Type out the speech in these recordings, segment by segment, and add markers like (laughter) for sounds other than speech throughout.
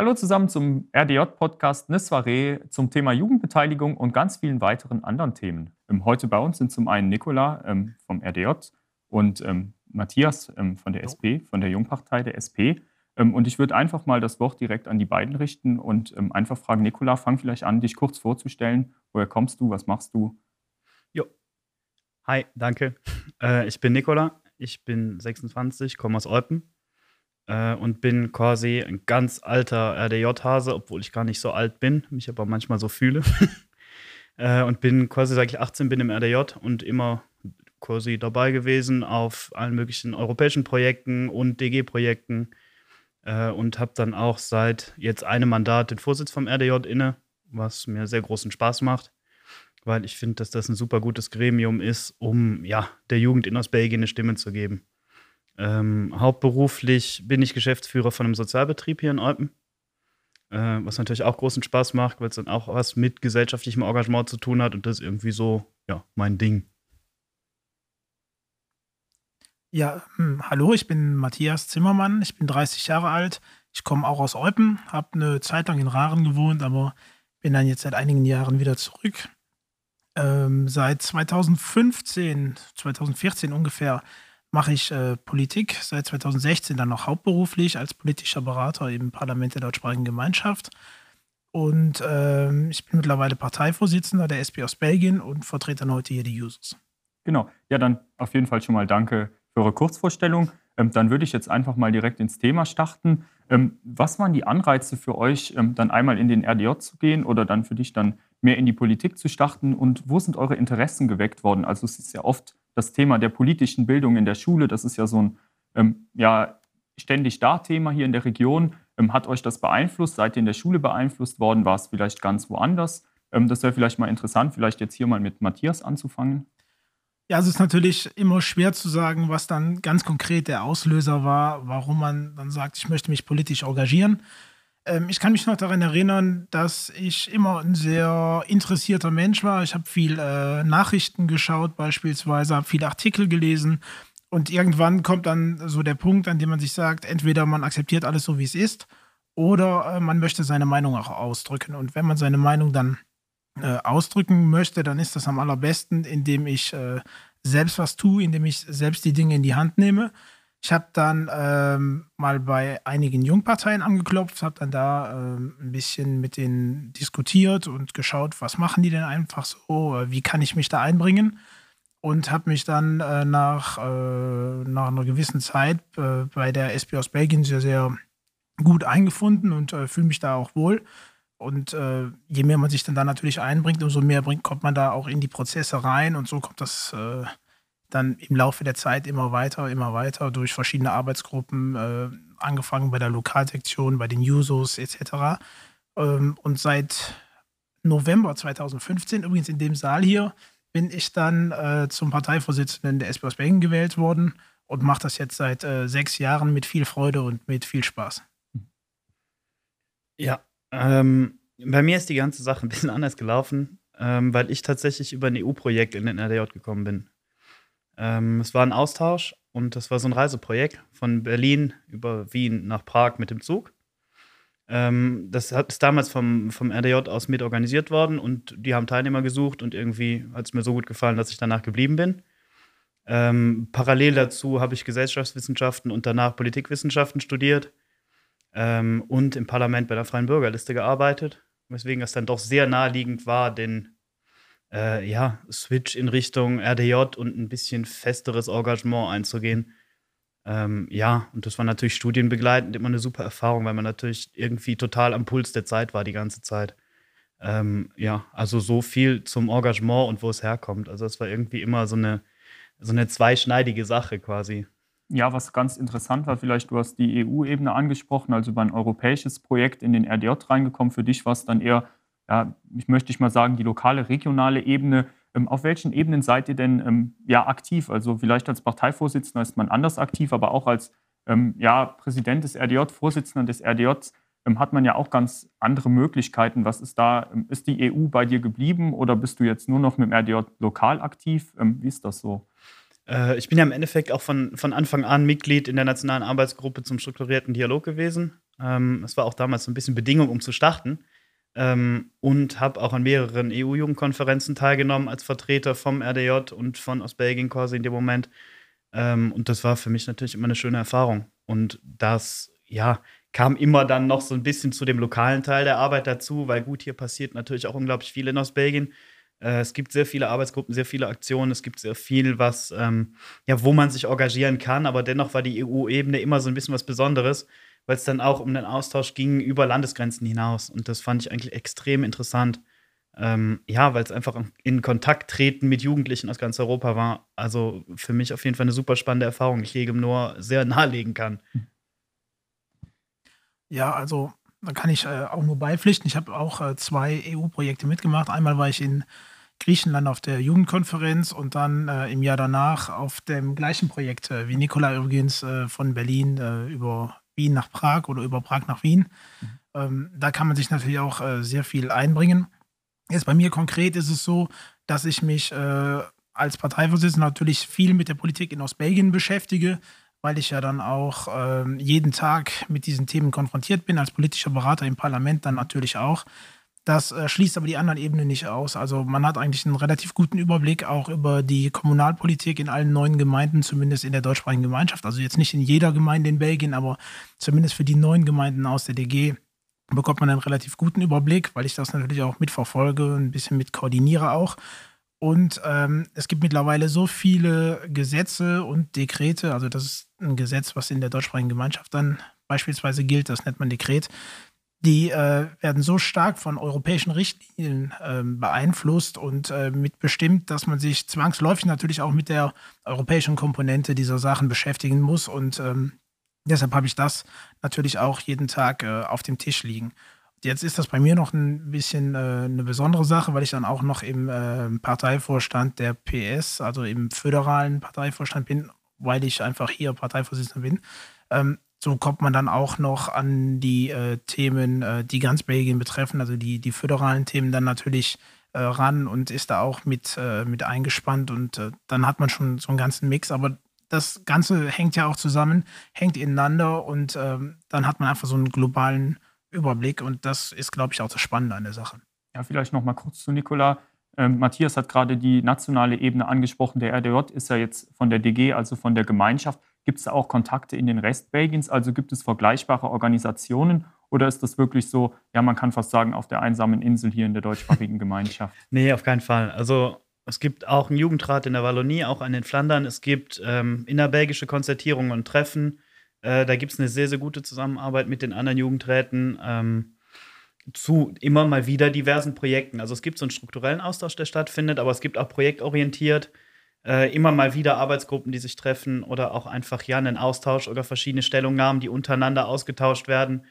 Hallo zusammen zum RDJ-Podcast Nisware zum Thema Jugendbeteiligung und ganz vielen weiteren anderen Themen. Ähm, heute bei uns sind zum einen Nicola ähm, vom RDJ und ähm, Matthias von der SP, von der Jungpartei der SP. Und ich würde einfach mal das Wort direkt an die beiden richten und einfach fragen, Nicola, fang vielleicht an, dich kurz vorzustellen. Woher kommst du? Was machst du? Jo. Hi, danke. Äh, ich bin Nicola, ich bin 26, komme aus Eupen äh, und bin quasi ein ganz alter RDJ-Hase, obwohl ich gar nicht so alt bin, mich aber manchmal so fühle. (laughs) äh, und bin quasi, seit ich 18 bin im RDJ und immer quasi dabei gewesen auf allen möglichen europäischen Projekten und DG-Projekten äh, und habe dann auch seit jetzt einem Mandat den Vorsitz vom RDJ inne, was mir sehr großen Spaß macht, weil ich finde, dass das ein super gutes Gremium ist, um ja, der Jugend in Ostbelgien eine Stimme zu geben. Ähm, hauptberuflich bin ich Geschäftsführer von einem Sozialbetrieb hier in Eupen, äh, was natürlich auch großen Spaß macht, weil es dann auch was mit gesellschaftlichem Engagement zu tun hat und das ist irgendwie so, ja, mein Ding. Ja, hm, hallo, ich bin Matthias Zimmermann, ich bin 30 Jahre alt, ich komme auch aus Eupen, habe eine Zeit lang in Raren gewohnt, aber bin dann jetzt seit einigen Jahren wieder zurück. Ähm, seit 2015, 2014 ungefähr mache ich äh, Politik, seit 2016 dann noch hauptberuflich als politischer Berater im Parlament der deutschsprachigen Gemeinschaft. Und ähm, ich bin mittlerweile Parteivorsitzender der SP aus Belgien und vertrete dann heute hier die Users. Genau, ja, dann auf jeden Fall schon mal danke für eure Kurzvorstellung. Ähm, dann würde ich jetzt einfach mal direkt ins Thema starten. Ähm, was waren die Anreize für euch, ähm, dann einmal in den RDJ zu gehen oder dann für dich dann mehr in die Politik zu starten? Und wo sind eure Interessen geweckt worden? Also es ist ja oft das Thema der politischen Bildung in der Schule. Das ist ja so ein ähm, ja, ständig da Thema hier in der Region. Ähm, hat euch das beeinflusst? Seid ihr in der Schule beeinflusst worden? War es vielleicht ganz woanders? Ähm, das wäre vielleicht mal interessant, vielleicht jetzt hier mal mit Matthias anzufangen. Ja, es ist natürlich immer schwer zu sagen, was dann ganz konkret der Auslöser war, warum man dann sagt, ich möchte mich politisch engagieren. Ähm, ich kann mich noch daran erinnern, dass ich immer ein sehr interessierter Mensch war. Ich habe viel äh, Nachrichten geschaut, beispielsweise, habe viele Artikel gelesen. Und irgendwann kommt dann so der Punkt, an dem man sich sagt, entweder man akzeptiert alles so, wie es ist, oder äh, man möchte seine Meinung auch ausdrücken. Und wenn man seine Meinung dann äh, ausdrücken möchte, dann ist das am allerbesten, indem ich äh, selbst was tue, indem ich selbst die Dinge in die Hand nehme. Ich habe dann ähm, mal bei einigen Jungparteien angeklopft, habe dann da ähm, ein bisschen mit denen diskutiert und geschaut, was machen die denn einfach so, äh, wie kann ich mich da einbringen und habe mich dann äh, nach, äh, nach einer gewissen Zeit äh, bei der SP aus Belgien sehr, sehr gut eingefunden und äh, fühle mich da auch wohl. Und äh, je mehr man sich dann da natürlich einbringt, umso mehr bringt, kommt man da auch in die Prozesse rein und so kommt das dann im Laufe der Zeit immer weiter, immer weiter durch verschiedene Arbeitsgruppen, äh, angefangen bei der Lokalsektion, bei den Jusos etc. Ähm, und seit November 2015, übrigens in dem Saal hier, bin ich dann äh, zum Parteivorsitzenden der SP Berlin gewählt worden und mache das jetzt seit äh, sechs Jahren mit viel Freude und mit viel Spaß. Ja, ähm, bei mir ist die ganze Sache ein bisschen (laughs) anders gelaufen, ähm, weil ich tatsächlich über ein EU-Projekt in den RDJ gekommen bin. Ähm, es war ein Austausch und das war so ein Reiseprojekt von Berlin über Wien nach Prag mit dem Zug. Ähm, das hat, ist damals vom, vom RDJ aus mit organisiert worden und die haben Teilnehmer gesucht und irgendwie hat es mir so gut gefallen, dass ich danach geblieben bin. Ähm, parallel dazu habe ich Gesellschaftswissenschaften und danach Politikwissenschaften studiert ähm, und im Parlament bei der Freien Bürgerliste gearbeitet, weswegen es dann doch sehr naheliegend war, den äh, ja, Switch in Richtung RDJ und ein bisschen festeres Engagement einzugehen. Ähm, ja, und das war natürlich studienbegleitend immer eine super Erfahrung, weil man natürlich irgendwie total am Puls der Zeit war die ganze Zeit. Ähm, ja, also so viel zum Engagement und wo es herkommt. Also es war irgendwie immer so eine, so eine zweischneidige Sache quasi. Ja, was ganz interessant war, vielleicht du hast die EU-Ebene angesprochen, also über ein europäisches Projekt in den RDJ reingekommen. Für dich war es dann eher, ja, ich möchte mal sagen, die lokale, regionale Ebene. Ähm, auf welchen Ebenen seid ihr denn ähm, ja, aktiv? Also vielleicht als Parteivorsitzender ist man anders aktiv, aber auch als ähm, ja, Präsident des RDJ, Vorsitzender des RDJ hat man ja auch ganz andere Möglichkeiten. Was ist da? Ist die EU bei dir geblieben oder bist du jetzt nur noch mit dem RDJ lokal aktiv? Wie ist das so? Äh, ich bin ja im Endeffekt auch von, von Anfang an Mitglied in der Nationalen Arbeitsgruppe zum strukturierten Dialog gewesen. Es war auch damals so ein bisschen Bedingung, um zu starten. Ähm, und habe auch an mehreren EU-Jugendkonferenzen teilgenommen als Vertreter vom RDJ und von Ostbelgien quasi in dem Moment. Ähm, und das war für mich natürlich immer eine schöne Erfahrung. Und das, ja, kam immer dann noch so ein bisschen zu dem lokalen Teil der Arbeit dazu, weil gut, hier passiert natürlich auch unglaublich viel in Ostbelgien. Äh, es gibt sehr viele Arbeitsgruppen, sehr viele Aktionen, es gibt sehr viel, was, ähm, ja, wo man sich engagieren kann, aber dennoch war die EU-Ebene immer so ein bisschen was Besonderes, weil es dann auch um den Austausch ging über Landesgrenzen hinaus. Und das fand ich eigentlich extrem interessant. Ähm, ja, weil es einfach in Kontakt treten mit Jugendlichen aus ganz Europa war. Also für mich auf jeden Fall eine super spannende Erfahrung, die ich jedem nur sehr (laughs) nahelegen kann. Ja, also da kann ich äh, auch nur beipflichten. Ich habe auch äh, zwei EU-Projekte mitgemacht. Einmal war ich in Griechenland auf der Jugendkonferenz und dann äh, im Jahr danach auf dem gleichen Projekt, äh, wie Nikola übrigens äh, von Berlin äh, über Wien nach Prag oder über Prag nach Wien. Mhm. Ähm, da kann man sich natürlich auch sehr viel einbringen. Jetzt bei mir konkret ist es so, dass ich mich als Parteivorsitzender natürlich viel mit der Politik in Ostbelgien beschäftige, weil ich ja dann auch äh, jeden Tag mit diesen Themen konfrontiert bin, als politischer Berater im Parlament dann natürlich auch. Das äh, schließt aber die anderen Ebenen nicht aus. Also man hat eigentlich einen relativ guten Überblick auch über die Kommunalpolitik in allen neuen Gemeinden, zumindest in der deutschsprachigen Gemeinschaft. Also jetzt nicht in jeder Gemeinde in Belgien, aber zumindest für die neuen Gemeinden aus der DG bekommt man einen relativ guten Überblick, weil ich das natürlich auch mitverfolge, ein bisschen mit koordiniere auch. Und ähm, es gibt mittlerweile so viele Gesetze und Dekrete, also das ist ein Gesetz, was in der deutschsprachigen Gemeinschaft dann beispielsweise gilt, das nennt man Dekret, die äh, werden so stark von europäischen Richtlinien äh, beeinflusst und äh, mitbestimmt, dass man sich zwangsläufig natürlich auch mit der europäischen Komponente dieser Sachen beschäftigen muss. Und ähm, deshalb habe ich das natürlich auch jeden Tag äh, auf dem Tisch liegen. Jetzt ist das bei mir noch ein bisschen äh, eine besondere Sache, weil ich dann auch noch im äh, Parteivorstand der PS, also im föderalen Parteivorstand bin, weil ich einfach hier Parteivorsitzender bin. Ähm, so kommt man dann auch noch an die äh, Themen, äh, die ganz Belgien betreffen, also die, die föderalen Themen dann natürlich äh, ran und ist da auch mit, äh, mit eingespannt und dann hat man schon so einen ganzen Mix, aber das Ganze hängt ja auch zusammen, hängt ineinander und ähm, dann hat man einfach so einen globalen Überblick und das ist, glaube ich, auch das Spannende an der Sache. Ja, vielleicht noch mal kurz zu Nicola. Ähm, Matthias hat gerade die nationale Ebene angesprochen. Der RDJ ist ja jetzt von der DG, also von der Gemeinschaft. Gibt es da auch Kontakte in den Rest Belgiens? Also gibt es vergleichbare Organisationen oder ist das wirklich so, ja, man kann fast sagen, auf der einsamen Insel hier in der deutschsprachigen Gemeinschaft? (laughs) nee, auf keinen Fall. Also es gibt auch einen Jugendrat in der Wallonie, auch einen in Flandern. Es gibt ähm, innerbelgische Konzertierungen und Treffen. Äh, da gibt es eine sehr, sehr gute Zusammenarbeit mit den anderen Jugendräten ähm, zu immer mal wieder diversen Projekten. Also es gibt so einen strukturellen Austausch, der stattfindet, aber es gibt auch projektorientiert äh, immer mal wieder Arbeitsgruppen, die sich treffen oder auch einfach ja einen Austausch oder verschiedene Stellungnahmen, die untereinander ausgetauscht werden.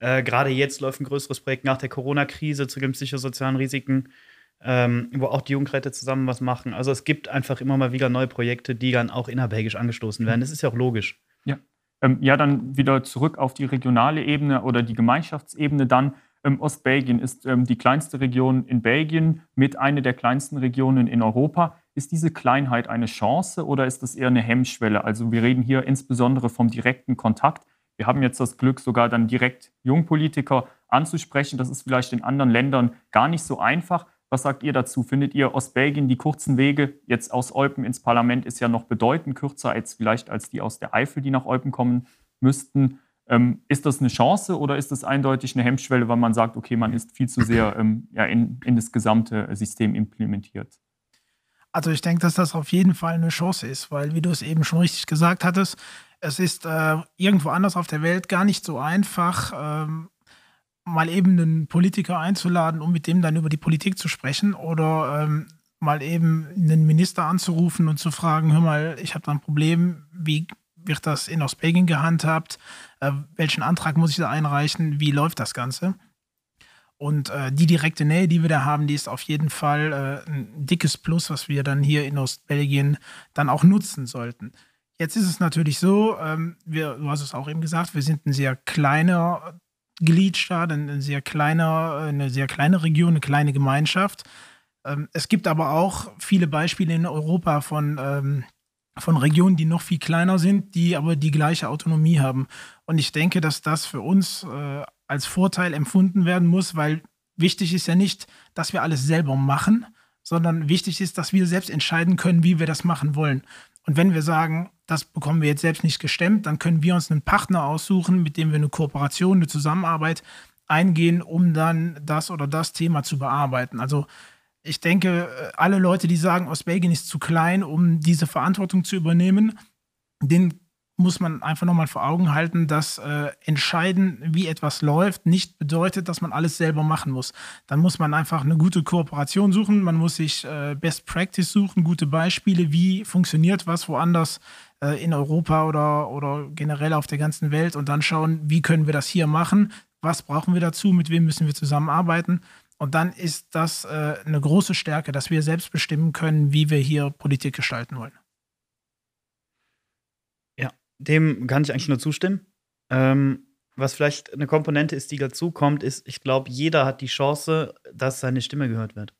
Äh, Gerade jetzt läuft ein größeres Projekt nach der Corona-Krise zu den psychosozialen Risiken, ähm, wo auch die Jugendräte zusammen was machen. Also es gibt einfach immer mal wieder neue Projekte, die dann auch innerbelgisch angestoßen werden. Das ist ja auch logisch. Ja. Ähm, ja, dann wieder zurück auf die regionale Ebene oder die Gemeinschaftsebene dann. Ähm, Ostbelgien ist ähm, die kleinste Region in Belgien mit einer der kleinsten Regionen in Europa. Ist diese Kleinheit eine Chance oder ist das eher eine Hemmschwelle? Also wir reden hier insbesondere vom direkten Kontakt. Wir haben jetzt das Glück, sogar dann direkt Jungpolitiker anzusprechen. Das ist vielleicht in anderen Ländern gar nicht so einfach. Was sagt ihr dazu? Findet ihr Ostbelgien die kurzen Wege jetzt aus Eupen ins Parlament ist ja noch bedeutend kürzer als vielleicht als die aus der Eifel, die nach Eupen kommen müssten? Ähm, ist das eine Chance oder ist das eindeutig eine Hemmschwelle, weil man sagt, okay, man ist viel zu sehr ähm, ja, in, in das gesamte System implementiert? Also ich denke, dass das auf jeden Fall eine Chance ist, weil wie du es eben schon richtig gesagt hattest, es ist äh, irgendwo anders auf der Welt gar nicht so einfach, ähm, mal eben einen Politiker einzuladen, um mit dem dann über die Politik zu sprechen oder ähm, mal eben einen Minister anzurufen und zu fragen, hör mal, ich habe da ein Problem, wie wird das in Ostbelgien gehandhabt, äh, welchen Antrag muss ich da einreichen, wie läuft das Ganze? Und äh, die direkte Nähe, die wir da haben, die ist auf jeden Fall äh, ein dickes Plus, was wir dann hier in Ostbelgien dann auch nutzen sollten. Jetzt ist es natürlich so, ähm, wir, du hast es auch eben gesagt, wir sind ein sehr kleiner Gliedstaat, ein sehr kleiner, eine sehr kleine Region, eine kleine Gemeinschaft. Ähm, es gibt aber auch viele Beispiele in Europa von ähm, von Regionen, die noch viel kleiner sind, die aber die gleiche Autonomie haben. Und ich denke, dass das für uns äh, als Vorteil empfunden werden muss, weil wichtig ist ja nicht, dass wir alles selber machen, sondern wichtig ist, dass wir selbst entscheiden können, wie wir das machen wollen. Und wenn wir sagen, das bekommen wir jetzt selbst nicht gestemmt, dann können wir uns einen Partner aussuchen, mit dem wir eine Kooperation, eine Zusammenarbeit eingehen, um dann das oder das Thema zu bearbeiten. Also ich denke, alle Leute, die sagen, Ostbelgien ist zu klein, um diese Verantwortung zu übernehmen, denen muss man einfach nochmal vor Augen halten, dass äh, entscheiden, wie etwas läuft, nicht bedeutet, dass man alles selber machen muss. Dann muss man einfach eine gute Kooperation suchen, man muss sich äh, Best Practice suchen, gute Beispiele, wie funktioniert was woanders äh, in Europa oder, oder generell auf der ganzen Welt und dann schauen, wie können wir das hier machen, was brauchen wir dazu, mit wem müssen wir zusammenarbeiten. Und dann ist das äh, eine große Stärke, dass wir selbst bestimmen können, wie wir hier Politik gestalten wollen. Dem kann ich eigentlich nur zustimmen. Ähm, was vielleicht eine Komponente ist, die dazu kommt, ist, ich glaube, jeder hat die Chance, dass seine Stimme gehört wird.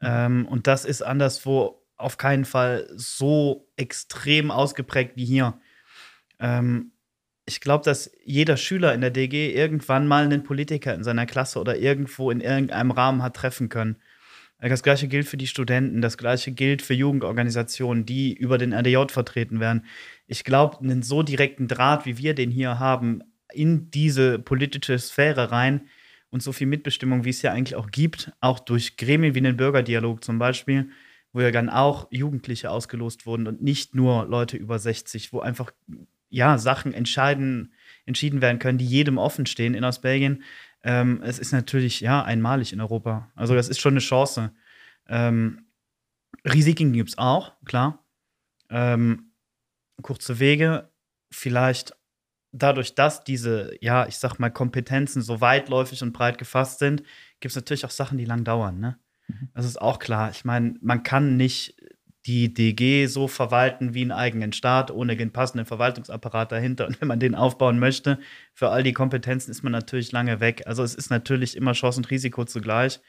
Ähm, und das ist anderswo auf keinen Fall so extrem ausgeprägt wie hier. Ähm, ich glaube, dass jeder Schüler in der DG irgendwann mal einen Politiker in seiner Klasse oder irgendwo in irgendeinem Rahmen hat treffen können. Das gleiche gilt für die Studenten, das gleiche gilt für Jugendorganisationen, die über den RDJ vertreten werden. Ich glaube, einen so direkten Draht, wie wir den hier haben, in diese politische Sphäre rein und so viel Mitbestimmung, wie es ja eigentlich auch gibt, auch durch Gremien wie den Bürgerdialog zum Beispiel, wo ja dann auch Jugendliche ausgelost wurden und nicht nur Leute über 60, wo einfach ja Sachen entscheiden, entschieden werden können, die jedem offen stehen in Ostbelgien. Ähm, es ist natürlich ja einmalig in Europa. Also das ist schon eine Chance. Ähm, Risiken gibt es auch, klar. Ähm, kurze Wege, vielleicht dadurch, dass diese, ja, ich sag mal, Kompetenzen so weitläufig und breit gefasst sind, gibt es natürlich auch Sachen, die lang dauern. Ne? Mhm. Das ist auch klar. Ich meine, man kann nicht die DG so verwalten wie einen eigenen Staat, ohne den passenden Verwaltungsapparat dahinter. Und wenn man den aufbauen möchte, für all die Kompetenzen ist man natürlich lange weg. Also es ist natürlich immer Chance und Risiko zugleich.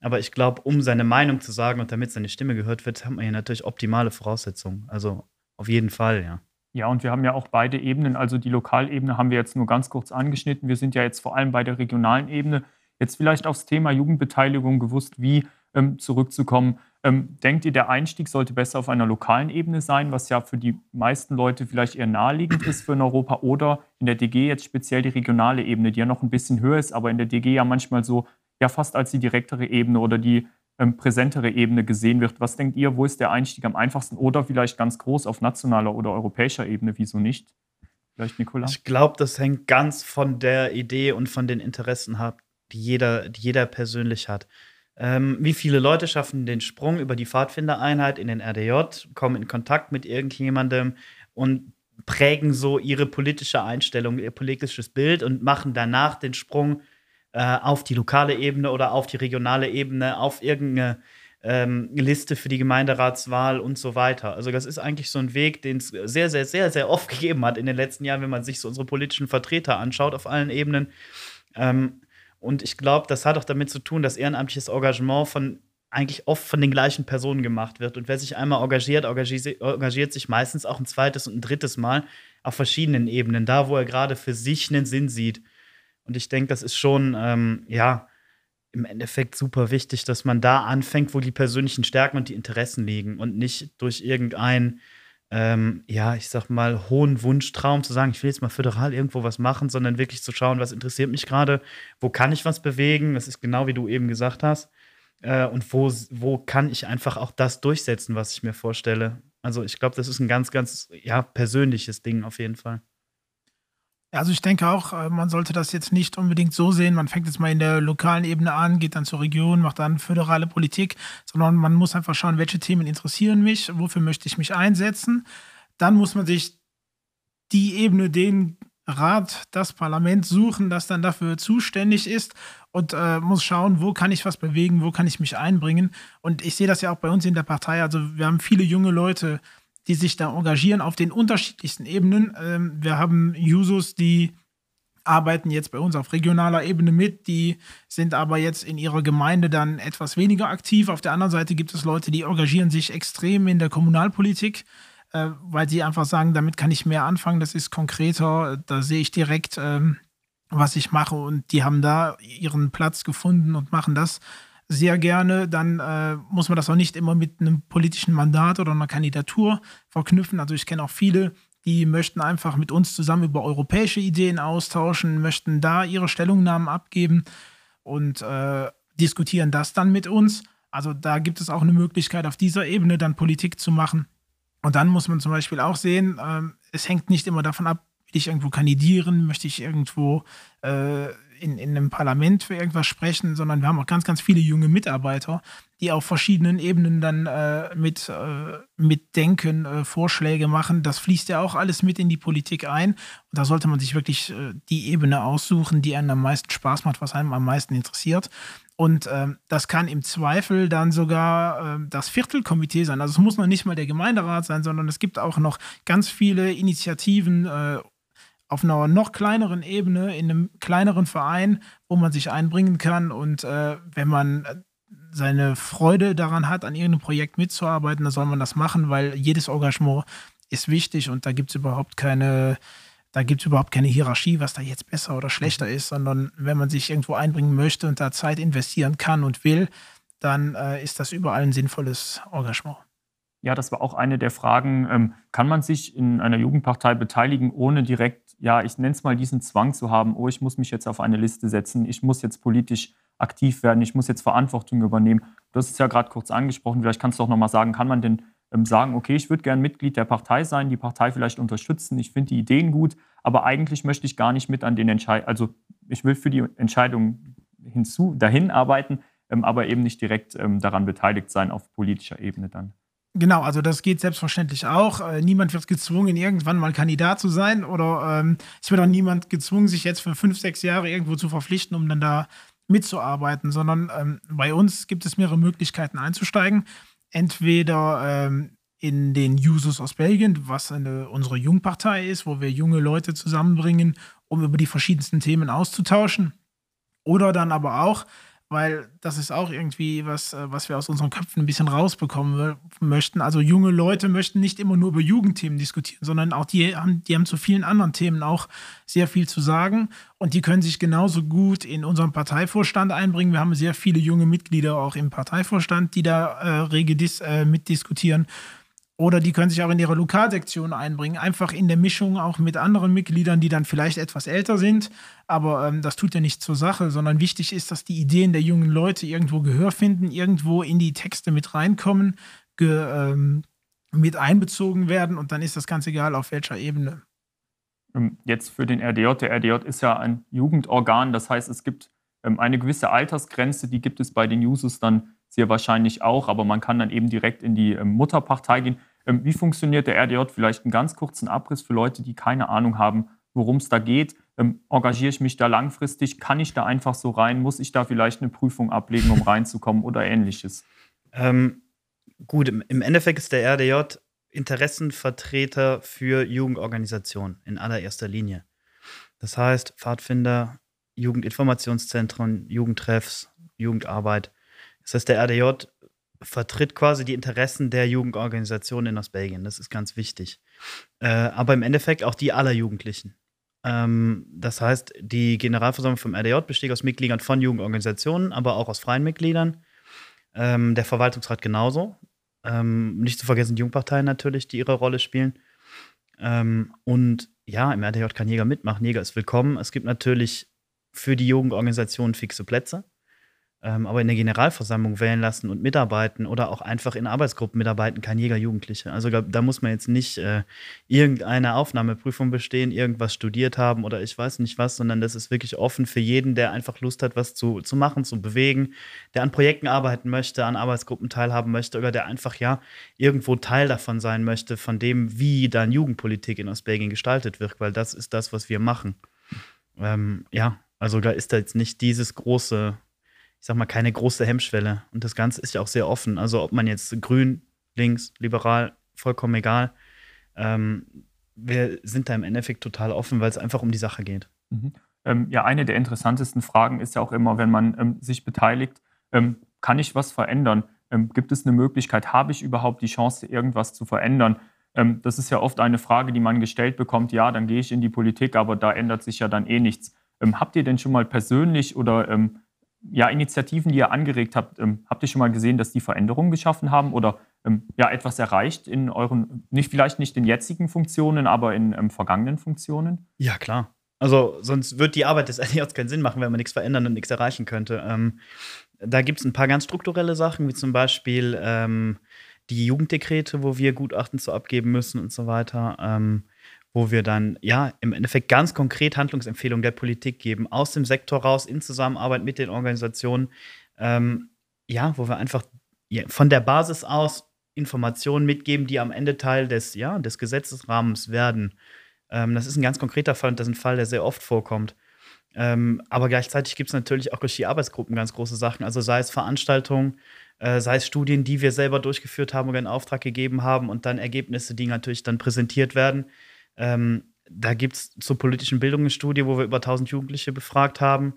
Aber ich glaube, um seine Meinung zu sagen und damit seine Stimme gehört wird, hat man hier natürlich optimale Voraussetzungen. Also auf jeden Fall, ja. Ja, und wir haben ja auch beide Ebenen. Also die Lokalebene haben wir jetzt nur ganz kurz angeschnitten. Wir sind ja jetzt vor allem bei der regionalen Ebene. Jetzt vielleicht aufs Thema Jugendbeteiligung gewusst, wie ähm, zurückzukommen. Ähm, denkt ihr, der Einstieg sollte besser auf einer lokalen Ebene sein, was ja für die meisten Leute vielleicht eher naheliegend ist für in Europa oder in der DG jetzt speziell die regionale Ebene, die ja noch ein bisschen höher ist, aber in der DG ja manchmal so ja fast als die direktere Ebene oder die ähm, präsentere Ebene gesehen wird. Was denkt ihr, wo ist der Einstieg am einfachsten oder vielleicht ganz groß auf nationaler oder europäischer Ebene? Wieso nicht? Vielleicht Nicola? Ich glaube, das hängt ganz von der Idee und von den Interessen ab, die jeder, die jeder persönlich hat. Ähm, wie viele Leute schaffen den Sprung über die Pfadfindereinheit in den RDJ, kommen in Kontakt mit irgendjemandem und prägen so ihre politische Einstellung, ihr politisches Bild und machen danach den Sprung äh, auf die lokale Ebene oder auf die regionale Ebene, auf irgendeine ähm, Liste für die Gemeinderatswahl und so weiter. Also das ist eigentlich so ein Weg, den es sehr, sehr, sehr, sehr oft (laughs) gegeben hat in den letzten Jahren, wenn man sich so unsere politischen Vertreter anschaut auf allen Ebenen. Ähm, und ich glaube, das hat auch damit zu tun, dass ehrenamtliches Engagement von eigentlich oft von den gleichen Personen gemacht wird. Und wer sich einmal engagiert, engagiert sich meistens auch ein zweites und ein drittes Mal auf verschiedenen Ebenen, da wo er gerade für sich einen Sinn sieht. Und ich denke, das ist schon, ähm, ja, im Endeffekt super wichtig, dass man da anfängt, wo die persönlichen Stärken und die Interessen liegen und nicht durch irgendeinen, ähm, ja, ich sag mal, hohen Wunschtraum zu sagen, ich will jetzt mal föderal irgendwo was machen, sondern wirklich zu schauen, was interessiert mich gerade, wo kann ich was bewegen, das ist genau wie du eben gesagt hast, äh, und wo, wo kann ich einfach auch das durchsetzen, was ich mir vorstelle. Also ich glaube, das ist ein ganz, ganz, ja, persönliches Ding auf jeden Fall. Also ich denke auch, äh, man sollte das jetzt nicht unbedingt so sehen, man fängt jetzt mal in der lokalen Ebene an, geht dann zur Region, macht dann föderale Politik, sondern man muss einfach schauen, welche Themen interessieren mich, wofür möchte ich mich einsetzen. Dann muss man sich die Ebene, den Rat, das Parlament suchen, das dann dafür zuständig ist und äh, muss schauen, wo kann ich was bewegen, wo kann ich mich einbringen. Und ich sehe das ja auch bei uns in der Partei. Also wir haben viele junge Leute, die sich da engagieren auf den unterschiedlichsten Ebenen. Ähm, wir haben Jusos, die arbeiten jetzt bei uns auf regionaler Ebene mit, die sind aber jetzt in ihrer Gemeinde dann etwas weniger aktiv. Auf der anderen Seite gibt es Leute, die engagieren sich extrem in der Kommunalpolitik. äh, weil sie einfach sagen, damit kann ich mehr anfangen, das ist konkreter, da sehe ich direkt, ähm, was ich mache und die haben da ihren Platz gefunden und machen das sehr gerne. Dann äh, muss man das auch nicht immer mit einem politischen Mandat oder einer Kandidatur verknüpfen. Also ich kenne auch viele, die möchten einfach mit uns zusammen über europäische Ideen austauschen, möchten da ihre Stellungnahmen abgeben und äh, diskutieren das dann mit uns. Also da gibt es auch eine Möglichkeit, auf dieser Ebene dann Politik zu machen. Und dann muss man zum Beispiel auch sehen, ähm, es hängt nicht immer davon ab, will ich irgendwo kandidieren, möchte ich irgendwo äh, in, in einem Parlament für irgendwas sprechen, sondern wir haben auch ganz, ganz viele junge Mitarbeiter, die auf verschiedenen Ebenen dann äh, mit, äh, mitdenken, äh, Vorschläge machen. Das fließt ja auch alles mit in die Politik ein. Und da sollte man sich wirklich äh, die Ebene aussuchen, die einem am meisten Spaß macht, was einem am meisten interessiert. Und ähm, das kann im Zweifel dann sogar äh, das Viertelkomitee sein. Also es muss noch nicht mal der Gemeinderat sein, sondern es gibt auch noch ganz viele Initiativen äh, auf einer noch kleineren Ebene, in einem kleineren Verein, wo man sich einbringen kann. Und äh, wenn man seine Freude daran hat, an irgendeinem Projekt mitzuarbeiten, dann soll man das machen, weil jedes Engagement ist wichtig und da gibt es überhaupt keine, da gibt überhaupt keine Hierarchie, was da jetzt besser oder schlechter ist, sondern wenn man sich irgendwo einbringen möchte und da Zeit investieren kann und will, dann äh, ist das überall ein sinnvolles Engagement. Ja, das war auch eine der Fragen. Ähm, kann man sich in einer Jugendpartei beteiligen, ohne direkt, ja, ich nenne es mal diesen Zwang zu haben, oh, ich muss mich jetzt auf eine Liste setzen, ich muss jetzt politisch aktiv werden, ich muss jetzt Verantwortung übernehmen. Hast es ja gerade kurz angesprochen, vielleicht kannst du auch nochmal sagen, kann man denn ähm, sagen, okay, ich würde gerne Mitglied der Partei sein, die Partei vielleicht unterstützen, ich finde die Ideen gut, aber eigentlich möchte ich gar nicht mit an den Entscheidungen, also ich will für die Entscheidung hinzu, dahin arbeiten, ähm, aber eben nicht direkt ähm, daran beteiligt sein auf politischer Ebene dann. Genau, also das geht selbstverständlich auch. Äh, niemand wird gezwungen, irgendwann mal Kandidat zu sein oder ähm, es wird auch niemand gezwungen, sich jetzt für fünf, sechs Jahre irgendwo zu verpflichten, um dann da mitzuarbeiten, sondern ähm, bei uns gibt es mehrere Möglichkeiten einzusteigen. Entweder ähm, in den Jusos aus Belgien, was eine, unsere Jungpartei ist, wo wir junge Leute zusammenbringen, um über die verschiedensten Themen auszutauschen. Oder dann aber auch weil das ist auch irgendwie was, äh, was wir aus unseren Köpfen ein bisschen rausbekommen möchten. Also junge Leute möchten nicht immer nur über Jugendthemen diskutieren, sondern auch die haben, die haben zu vielen anderen Themen auch sehr viel zu sagen und die können sich genauso gut in unseren Parteivorstand einbringen. Wir haben sehr viele junge Mitglieder auch im Parteivorstand, die da äh, rege dis, äh, mitdiskutieren. Oder die können sich auch in ihre Lokalsektion einbringen, einfach in der Mischung auch mit anderen Mitgliedern, die dann vielleicht etwas älter sind. Aber ähm, das tut ja nichts zur Sache, sondern wichtig ist, dass die Ideen der jungen Leute irgendwo Gehör finden, irgendwo in die Texte mit reinkommen, ge, ähm, mit einbezogen werden und dann ist das ganz egal, auf welcher Ebene. Ähm, jetzt für den RDJ. Der RDJ ist ja ein Jugendorgan, das heißt, es gibt ähm, eine gewisse Altersgrenze, die gibt es bei den Jusos dann sehr wahrscheinlich auch, aber man kann dann eben direkt in die ähm, Mutterpartei gehen. Ähm, wie funktioniert der RDJ? Vielleicht einen ganz kurzen Abriss für Leute, die keine Ahnung haben, worum es da geht. Ähm, engagiere ich mich da langfristig? Kann ich da einfach so rein? Muss ich da vielleicht eine Prüfung ablegen, um reinzukommen oder ähnliches? Ähm, gut, im Endeffekt ist der RDJ Interessenvertreter für Jugendorganisationen in allererster Linie. Das heißt, Pfadfinder, Jugendinformationszentren, Jugendtreffs, Jugendarbeit. Das heißt, der RDJ vertritt quasi die Interessen der Jugendorganisationen aus Belgien. Das ist ganz wichtig. Äh, aber im Endeffekt auch die aller Jugendlichen. Ähm, das heißt, die Generalversammlung vom RDJ besteht aus Mitgliedern von Jugendorganisationen, aber auch aus freien Mitgliedern. Ähm, der Verwaltungsrat genauso. Ähm, nicht zu vergessen die Jungparteien natürlich, die ihre Rolle spielen. Ähm, und ja, im RDJ kann Jäger mitmachen. Jäger ist willkommen. Es gibt natürlich für die Jugendorganisationen fixe Plätze ähm, aber in der Generalversammlung wählen lassen und mitarbeiten oder auch einfach in Arbeitsgruppen mitarbeiten kann Jäger Jugendliche. Also da muss man jetzt nicht äh, irgendeine Aufnahmeprüfung bestehen, irgendwas studiert haben oder ich weiß nicht was, sondern das ist wirklich offen für jeden, der einfach Lust hat, was zu, zu machen, zu bewegen, der an Projekten arbeiten möchte, an Arbeitsgruppen teilhaben möchte oder der einfach ja irgendwo Teil davon sein möchte, von dem, wie dann Jugendpolitik in Ostbelgien gestaltet wird, weil das ist das, was wir machen. Ähm, ja, also da ist da jetzt nicht dieses große sag mal, keine große Hemmschwelle. Und das Ganze ist ja auch sehr offen. Also ob man jetzt grün, links, liberal, vollkommen egal. Ähm, wir sind da im Endeffekt total offen, weil es einfach um die Sache geht. Mhm. Ähm, ja, eine der interessantesten Fragen ist ja auch immer, wenn man ähm, sich beteiligt, ähm, kann ich was verändern? Ähm, gibt es eine Möglichkeit, habe ich überhaupt die Chance, irgendwas zu verändern? Ähm, das ist ja oft eine Frage, die man gestellt bekommt, ja, dann gehe ich in die Politik, aber da ändert sich ja dann eh nichts. Habt ihr denn schon mal persönlich oder ja, Initiativen, die ihr angeregt habt, ähm, habt ihr schon mal gesehen, dass die Veränderungen geschaffen haben oder ähm, ja, etwas erreicht in euren, nicht vielleicht nicht in jetzigen Funktionen, aber in ähm, vergangenen Funktionen? Ja, klar. Also sonst wird die Arbeit des (laughs) LJs keinen Sinn machen, wenn man nichts verändern und nichts erreichen könnte. Ähm, da gibt es ein paar ganz strukturelle Sachen, wie zum Beispiel ähm, die Jugenddekrete, wo wir Gutachten zu abgeben müssen und so weiter. Ähm, wo wir dann ja im Endeffekt ganz konkret Handlungsempfehlungen der Politik geben, aus dem Sektor raus, in Zusammenarbeit mit den Organisationen. Ähm, ja, wo wir einfach ja, von der Basis aus Informationen mitgeben, die am Ende Teil des, ja, des Gesetzesrahmens werden. Ähm, das ist ein ganz konkreter Fall und das ist ein Fall, der sehr oft vorkommt. Ähm, aber gleichzeitig gibt es natürlich auch durch die Arbeitsgruppen ganz große Sachen. Also sei es Veranstaltungen, äh, sei es Studien, die wir selber durchgeführt haben oder in Auftrag gegeben haben und dann Ergebnisse, die natürlich dann präsentiert werden. Ähm, da gibt es zur politischen Bildung eine Studie, wo wir über 1000 Jugendliche befragt haben.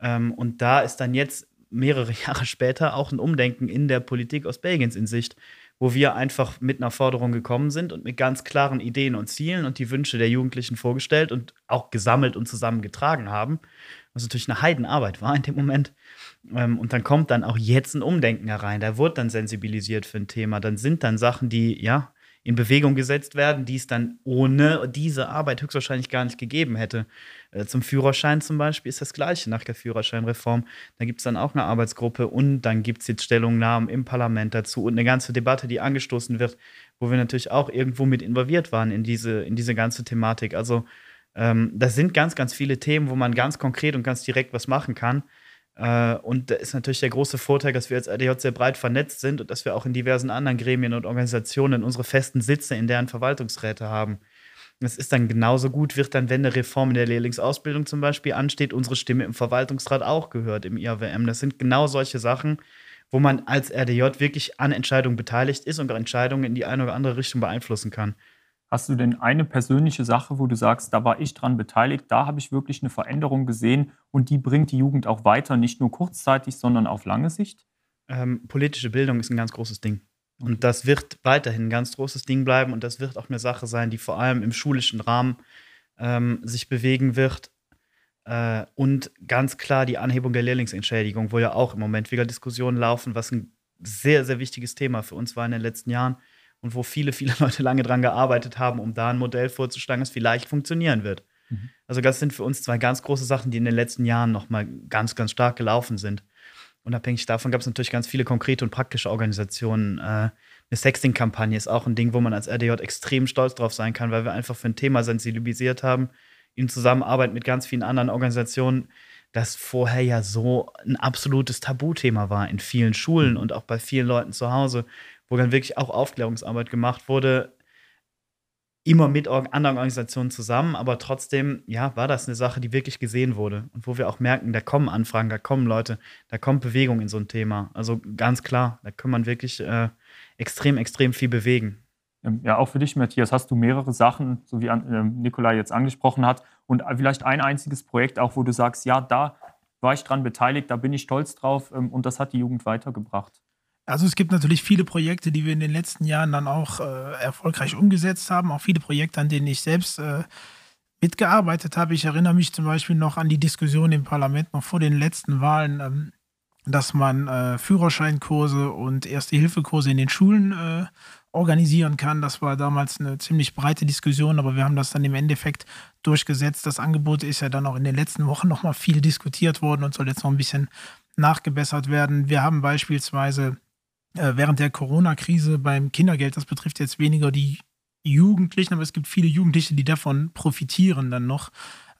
Ähm, und da ist dann jetzt mehrere (laughs) Jahre später auch ein Umdenken in der Politik aus Belgiens in Sicht, wo wir einfach mit einer Forderung gekommen sind und mit ganz klaren Ideen und Zielen und die Wünsche der Jugendlichen vorgestellt und auch gesammelt und zusammengetragen haben. Was natürlich eine Heidenarbeit war in dem Moment. Ähm, und dann kommt dann auch jetzt ein Umdenken herein. Da wird dann sensibilisiert für ein Thema. Dann sind dann Sachen, die, ja, in Bewegung gesetzt werden, die es dann ohne diese Arbeit höchstwahrscheinlich gar nicht gegeben hätte. Äh, zum Führerschein zum Beispiel ist das Gleiche nach der Führerscheinreform. Da gibt es dann auch eine Arbeitsgruppe und dann gibt es jetzt Stellungnahmen im Parlament dazu und eine ganze Debatte, die angestoßen wird, wo wir natürlich auch irgendwo mit involviert waren in diese, in diese ganze Thematik. Also ähm, das sind ganz, ganz viele Themen, wo man ganz konkret und ganz direkt was machen kann. Äh, und da ist natürlich der große Vorteil, dass wir als RDJ sehr breit vernetzt sind und dass wir auch in diversen anderen Gremien und Organisationen unsere festen Sitze in deren Verwaltungsräte haben. Das ist dann genauso gut, wird dann, wenn eine Reform in der Lehrlingsausbildung zum Beispiel ansteht, unsere Stimme im Verwaltungsrat auch gehört, im IAWM. Das sind genau solche Sachen, wo man als RDJ wirklich an Entscheidungen beteiligt ist und Entscheidungen in die eine oder andere Richtung beeinflussen kann. Hast du denn eine persönliche Sache, wo du sagst, da war ich dran beteiligt, da habe ich wirklich eine Veränderung gesehen und die bringt die Jugend auch weiter, nicht nur kurzzeitig, sondern auf lange Sicht? Ähm, politische Bildung ist ein ganz großes Ding. Und das wird weiterhin ein ganz großes Ding bleiben und das wird auch eine Sache sein, die vor allem im schulischen Rahmen ähm, sich bewegen wird. Äh, und ganz klar die Anhebung der Lehrlingsentschädigung, wo ja auch im Moment wieder Diskussionen laufen, was ein sehr, sehr wichtiges Thema für uns war in den letzten Jahren und wo viele, viele (laughs) Leute lange dran gearbeitet haben, um da ein Modell vorzuschlagen, das vielleicht funktionieren wird. Mhm. Also das sind für uns zwei ganz große Sachen, die in den letzten Jahren noch mal ganz, ganz stark gelaufen sind. Unabhängig davon gab es natürlich ganz viele konkrete und praktische Organisationen. Äh, eine Sexting-Kampagne ist auch ein Ding, wo man als RDJ extrem stolz drauf sein kann, weil wir einfach für ein Thema sensibilisiert haben, in Zusammenarbeit mit ganz vielen anderen Organisationen, das vorher ja so ein absolutes Tabuthema war in vielen Schulen mhm. und auch bei vielen Leuten zu Hause, wo dann wirklich auch Aufklärungsarbeit gemacht wurde, immer mit anderen Organisationen zusammen, aber trotzdem, ja, war das eine Sache, die wirklich gesehen wurde und wo wir auch merken, da kommen Anfragen, da kommen Leute, da kommt Bewegung in so ein Thema. Also ganz klar, da kann man wirklich äh, extrem, extrem viel bewegen. Ähm, ja, auch für dich, Matthias, hast du mehrere Sachen, so wie äh, Nikolai jetzt angesprochen hat, und vielleicht ein einziges Projekt auch, wo du sagst, ja, da war ich dran beteiligt, da bin ich stolz drauf ähm, und das hat die Jugend weitergebracht. Also es gibt natürlich viele Projekte, die wir in den letzten Jahren dann auch äh, erfolgreich umgesetzt haben, auch viele Projekte, an denen ich selbst äh, mitgearbeitet habe. Ich erinnere mich zum Beispiel noch an die Diskussion im Parlament noch vor den letzten Wahlen, ähm, dass man äh, Führerscheinkurse und Erste-Hilfe-Kurse in den Schulen äh, organisieren kann. Das war damals eine ziemlich breite Diskussion, aber wir haben das dann im Endeffekt durchgesetzt. Das Angebot ist ja dann auch in den letzten Wochen noch mal viel diskutiert worden und soll jetzt noch ein bisschen nachgebessert werden. Wir haben beispielsweise während der Corona-Krise beim Kindergeld, das betrifft jetzt weniger die Jugendlichen, aber es gibt viele Jugendliche, die davon profitieren dann noch,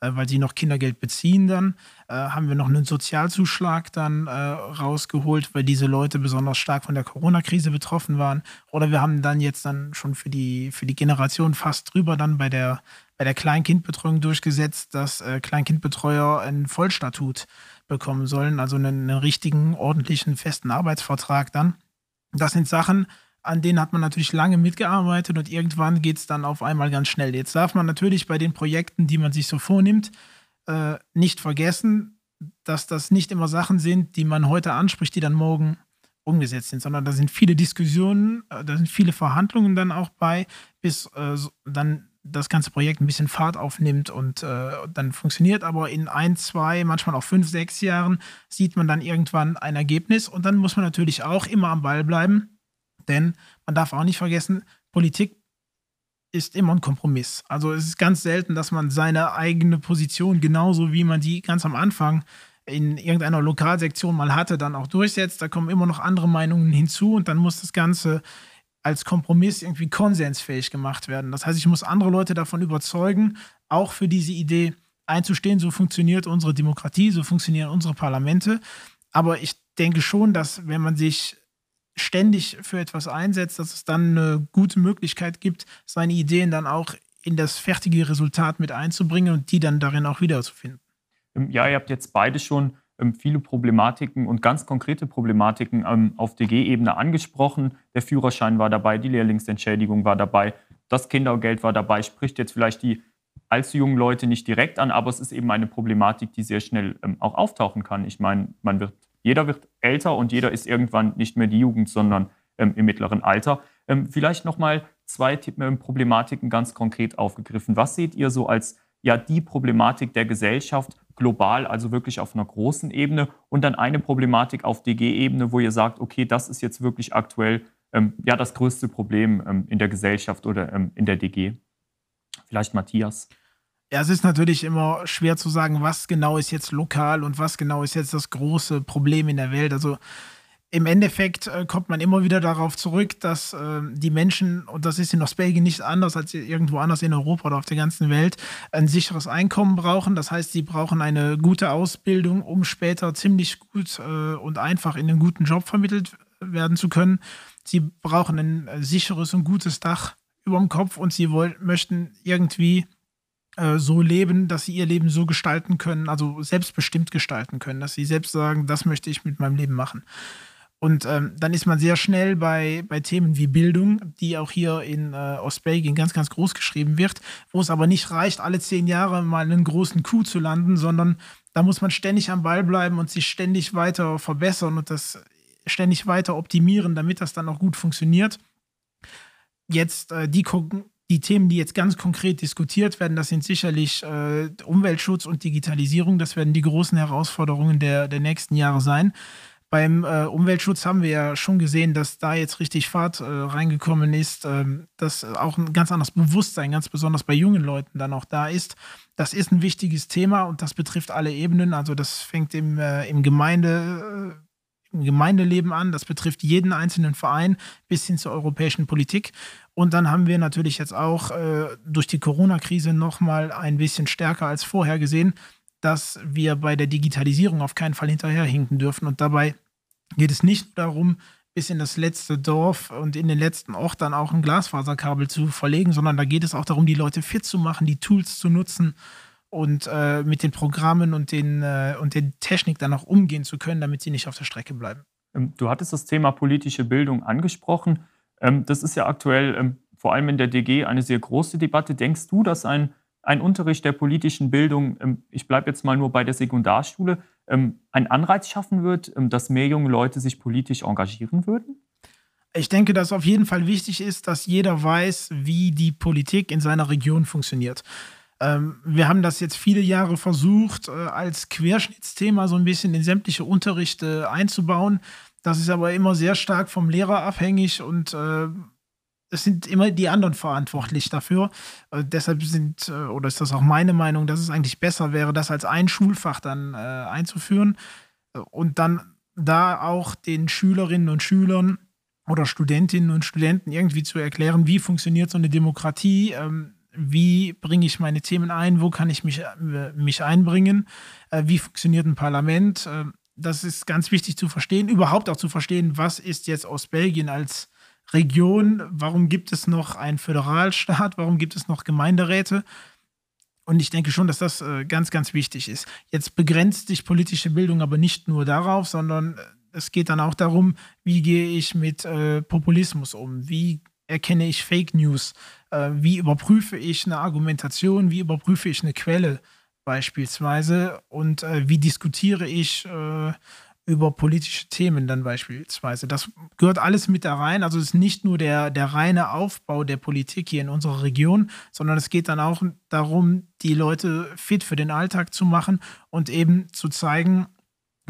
äh, weil sie noch Kindergeld beziehen dann. Äh, haben wir noch einen Sozialzuschlag dann äh, rausgeholt, weil diese Leute besonders stark von der Corona-Krise betroffen waren. Oder wir haben dann jetzt dann schon für die, für die Generation fast drüber dann bei der, bei der Kleinkindbetreuung durchgesetzt, dass äh, Kleinkindbetreuer ein Vollstatut bekommen sollen, also einen, einen richtigen, ordentlichen, festen Arbeitsvertrag dann. Das sind Sachen, an denen hat man natürlich lange mitgearbeitet und irgendwann geht es dann auf einmal ganz schnell. Jetzt darf man natürlich bei den Projekten, die man sich so vornimmt, äh, nicht vergessen, dass das nicht immer Sachen sind, die man heute anspricht, die dann morgen umgesetzt sind, sondern da sind viele Diskussionen, äh, da sind viele Verhandlungen dann auch bei, bis äh, dann das ganze Projekt ein bisschen Fahrt aufnimmt und äh, dann funktioniert. Aber in ein, zwei, manchmal auch fünf, sechs Jahren sieht man dann irgendwann ein Ergebnis und dann muss man natürlich auch immer am Ball bleiben, denn man darf auch nicht vergessen, Politik ist immer ein Kompromiss. Also es ist ganz selten, dass man seine eigene Position genauso wie man die ganz am Anfang in irgendeiner Lokalsektion mal hatte, dann auch durchsetzt. Da kommen immer noch andere Meinungen hinzu und dann muss das Ganze als Kompromiss irgendwie konsensfähig gemacht werden. Das heißt, ich muss andere Leute davon überzeugen, auch für diese Idee einzustehen. So funktioniert unsere Demokratie, so funktionieren unsere Parlamente. Aber ich denke schon, dass wenn man sich ständig für etwas einsetzt, dass es dann eine gute Möglichkeit gibt, seine Ideen dann auch in das fertige Resultat mit einzubringen und die dann darin auch wiederzufinden. Ähm, ja, ihr habt jetzt beide schon viele Problematiken und ganz konkrete Problematiken ähm, auf DG-Ebene angesprochen. Der Führerschein war dabei, die Lehrlingsentschädigung war dabei, das Kindergeld war dabei, spricht jetzt vielleicht die allzu jungen Leute nicht direkt an, aber es ist eben eine Problematik, die sehr schnell auch auftauchen kann. Ich meine, man wird, jeder wird älter und jeder ist irgendwann nicht mehr die Jugend, sondern im mittleren Alter. vielleicht nochmal zwei Problematiken ganz konkret aufgegriffen. Was seht ihr so als ja die Problematik der Gesellschaft global, also wirklich auf einer großen Ebene und dann eine Problematik auf DG-Ebene, wo ihr sagt, okay, das ist jetzt wirklich aktuell ähm, ja das größte Problem ähm, in der Gesellschaft oder ähm, in der DG. Vielleicht Matthias. Ja, es ist natürlich immer schwer zu sagen, was genau ist jetzt lokal und was genau ist jetzt das große Problem in der Welt. Also im Endeffekt äh, kommt man immer wieder darauf zurück, dass äh, die Menschen, und das ist in Ostbelgien nicht anders als irgendwo anders in Europa oder auf der ganzen Welt, ein sicheres Einkommen brauchen. Das heißt, sie brauchen eine gute Ausbildung, um später ziemlich gut äh, und einfach in einen guten Job vermittelt werden zu können. Sie brauchen ein äh, sicheres und gutes Dach über dem Kopf und sie wollen, möchten irgendwie äh, so leben, dass sie ihr Leben so gestalten können, also selbstbestimmt gestalten können, dass sie selbst sagen, das möchte ich mit meinem Leben machen. Und ähm, dann ist man sehr schnell bei, bei Themen wie Bildung, die auch hier in äh, Ostbelgien ganz, ganz groß geschrieben wird, wo es aber nicht reicht, alle zehn Jahre mal einen großen Coup zu landen, sondern da muss man ständig am Ball bleiben und sich ständig weiter verbessern und das ständig weiter optimieren, damit das dann auch gut funktioniert. Jetzt äh, die, die Themen, die jetzt ganz konkret diskutiert werden, das sind sicherlich äh, Umweltschutz und Digitalisierung. Das werden die großen Herausforderungen der, der nächsten Jahre sein. Beim äh, Umweltschutz haben wir ja schon gesehen, dass da jetzt richtig Fahrt äh, reingekommen ist, ähm, dass auch ein ganz anderes Bewusstsein, ganz besonders bei jungen Leuten dann auch da ist. Das ist ein wichtiges Thema und das betrifft alle Ebenen. Also das fängt im, äh, im Gemeinde, äh, im Gemeindeleben an, das betrifft jeden einzelnen Verein bis hin zur europäischen Politik. Und dann haben wir natürlich jetzt auch äh, durch die Corona-Krise nochmal ein bisschen stärker als vorher gesehen, dass wir bei der Digitalisierung auf keinen Fall hinterherhinken dürfen. Und dabei geht es nicht darum, bis in das letzte Dorf und in den letzten Ort dann auch ein Glasfaserkabel zu verlegen, sondern da geht es auch darum, die Leute fit zu machen, die Tools zu nutzen und äh, mit den Programmen und den, äh, und der Technik dann auch umgehen zu können, damit sie nicht auf der Strecke bleiben. Ähm, du hattest das Thema politische Bildung angesprochen. Ähm, das ist ja aktuell ähm, vor allem in der DG eine sehr große Debatte. Denkst du, dass ein ein Unterricht der politischen Bildung, ich bleibe jetzt mal nur bei der Sekundarschule, ähm, einen Anreiz schaffen wird, ähm, dass mehr junge Leute sich politisch engagieren würden? Ich denke, dass auf jeden Fall wichtig ist, dass jeder weiß, wie die Politik in seiner Region funktioniert. wir haben das jetzt viele Jahre versucht, äh, als Querschnittsthema so ein bisschen in sämtliche Unterrichte einzubauen. Das ist aber immer sehr stark vom Lehrer abhängig und äh, es sind immer die anderen verantwortlich dafür. Äh, deshalb sind, äh, oder ist das auch meine Meinung, dass es eigentlich besser wäre, das als ein Schulfach dann äh, einzuführen äh, und dann da auch den Schülerinnen und Schülern oder Studentinnen und Studenten irgendwie zu erklären, wie funktioniert so eine Demokratie, ähm, wie bringe ich meine Themen ein, wo kann ich mich, äh, mich einbringen, wie funktioniert ein Parlament. das ist ganz wichtig zu verstehen, überhaupt auch zu verstehen, was ist jetzt aus Belgien als Region, warum gibt es noch einen Föderalstaat, warum gibt es noch Gemeinderäte? Und ich denke schon, dass das äh, ganz, ganz wichtig ist. Jetzt begrenzt sich politische Bildung aber nicht nur darauf, sondern äh, es geht dann auch darum, wie gehe ich mit äh, Populismus um, wie erkenne ich Fake News, wie überprüfe ich eine Argumentation, wie überprüfe ich eine Quelle beispielsweise? Und wie diskutiere ich über politische Themen dann beispielsweise. Das gehört alles mit da rein. Also es ist nicht nur der, der reine Aufbau der Politik hier in unserer Region, sondern es geht dann auch darum, die Leute fit für den Alltag zu machen und eben zu zeigen,